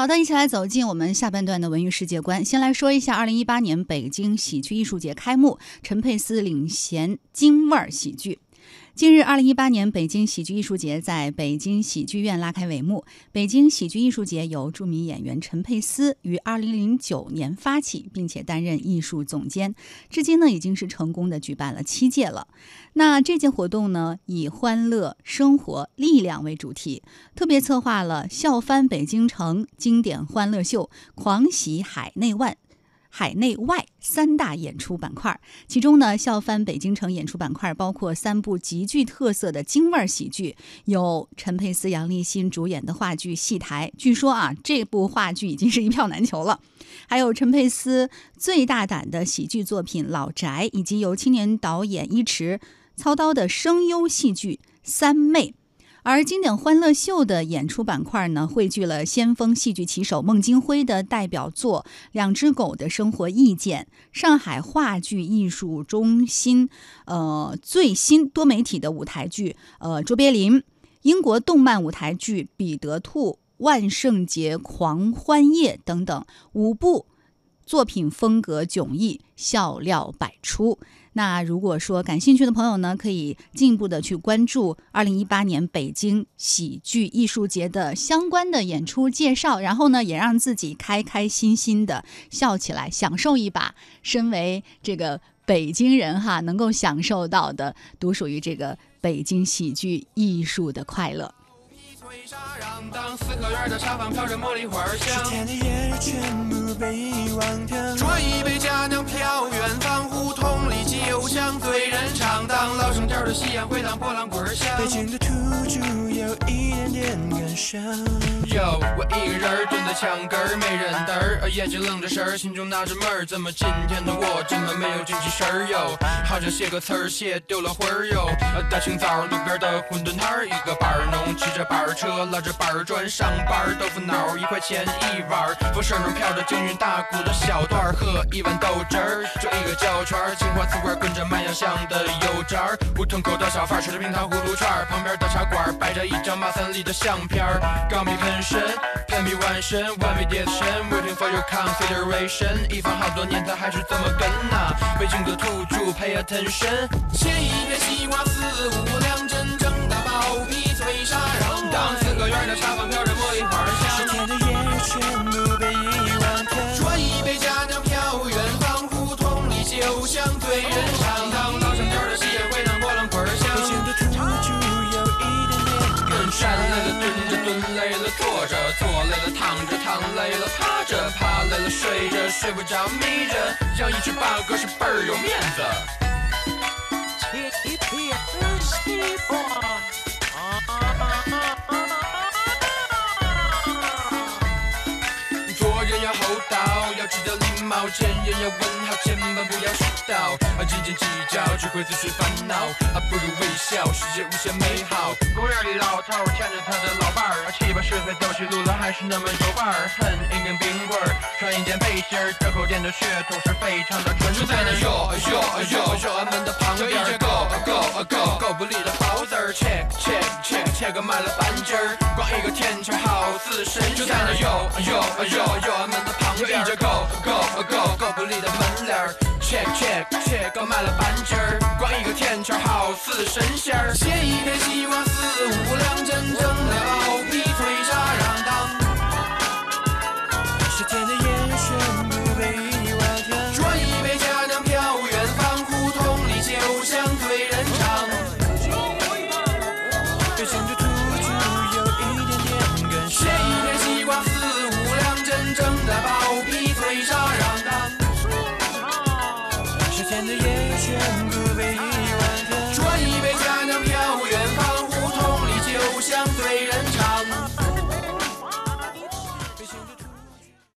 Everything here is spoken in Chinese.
好的，一起来走进我们下半段的文娱世界观。先来说一下，二零一八年北京喜剧艺术节开幕，陈佩斯领衔京味儿喜剧。近日，二零一八年北京喜剧艺术节在北京喜剧院拉开帷幕。北京喜剧艺术节由著名演员陈佩斯于二零零九年发起，并且担任艺术总监，至今呢已经是成功的举办了七届了。那这届活动呢，以欢乐、生活、力量为主题，特别策划了笑翻北京城经典欢乐秀、狂喜海内外。海内外三大演出板块，其中呢，笑翻北京城演出板块包括三部极具特色的京味儿喜剧，有陈佩斯、杨立新主演的话剧《戏台》，据说啊，这部话剧已经是一票难求了。还有陈佩斯最大胆的喜剧作品《老宅》，以及由青年导演一池操刀的声优戏剧《三妹》。而经典欢乐秀的演出板块呢，汇聚了先锋戏剧旗手孟京辉的代表作《两只狗的生活意见》，上海话剧艺术中心呃最新多媒体的舞台剧呃卓别林，英国动漫舞台剧《彼得兔万圣节狂欢夜》等等五部作品，风格迥异，笑料百出。那如果说感兴趣的朋友呢，可以进一步的去关注二零一八年北京喜剧艺术节的相关的演出介绍，然后呢，也让自己开开心心的笑起来，享受一把身为这个北京人哈能够享受到的独属于这个北京喜剧艺术的快乐。端一杯佳酿飘远方，夕阳回荡波浪滚响。北京的土著有一点点感伤。哟，我一个人蹲在墙根儿，没人搭儿，眼睛愣着神儿，心中纳着闷儿，怎么今天的我这么没有精气神儿哟？好像写个词儿写丢了魂儿哟。大清早路边的馄饨摊儿，一个板儿农骑着板儿车，拉着板儿砖上班儿，豆腐脑一块钱一碗儿，风扇中飘着京韵大鼓的小段儿，喝一碗豆汁儿，就一个胶圈儿，青花瓷罐跟着麦芽香的油渣儿，胡同口的小贩吃着冰糖葫芦串儿，旁边的茶馆摆着一张马三立的相片儿，钢笔喷身，喷笔完身，完美叠身，waiting for your consideration，一放好多年他还是这么跟呐，北京的土著 pay attention，切一片西瓜四五两，真正的包皮脆沙瓤，当四合院的茶坊飘着茉莉花香，十天的夜全部被遗忘掉，端一杯佳酿飘远方，胡同里酒香醉人肠，累了坐着，坐累了躺着，躺累了趴着，趴累了睡着，睡不着眯着，养一只八哥是倍儿有面子。做人要厚道，要知道礼貌，见人要问好，千万不要絮叨。啊，斤斤计较只会自寻烦恼，啊，不如微笑，世界无限美好。公园里老头牵着他的老伴儿，七八十岁走起路来还是那么有范儿。恨一根冰棍儿，穿一件背心儿，这口店的血统是非常的纯。就在那哟哟哟哟俺们的旁边，一只狗狗狗狗不理的包子儿，切切切切个卖了半斤儿，光一个天桥好似神仙。就在那哟哟哟哟俺们的 Go Go Go Go，不离的门铃儿。Check Check Check，够满了半截儿。光一个甜圈儿，好似神仙儿。写一篇戏文。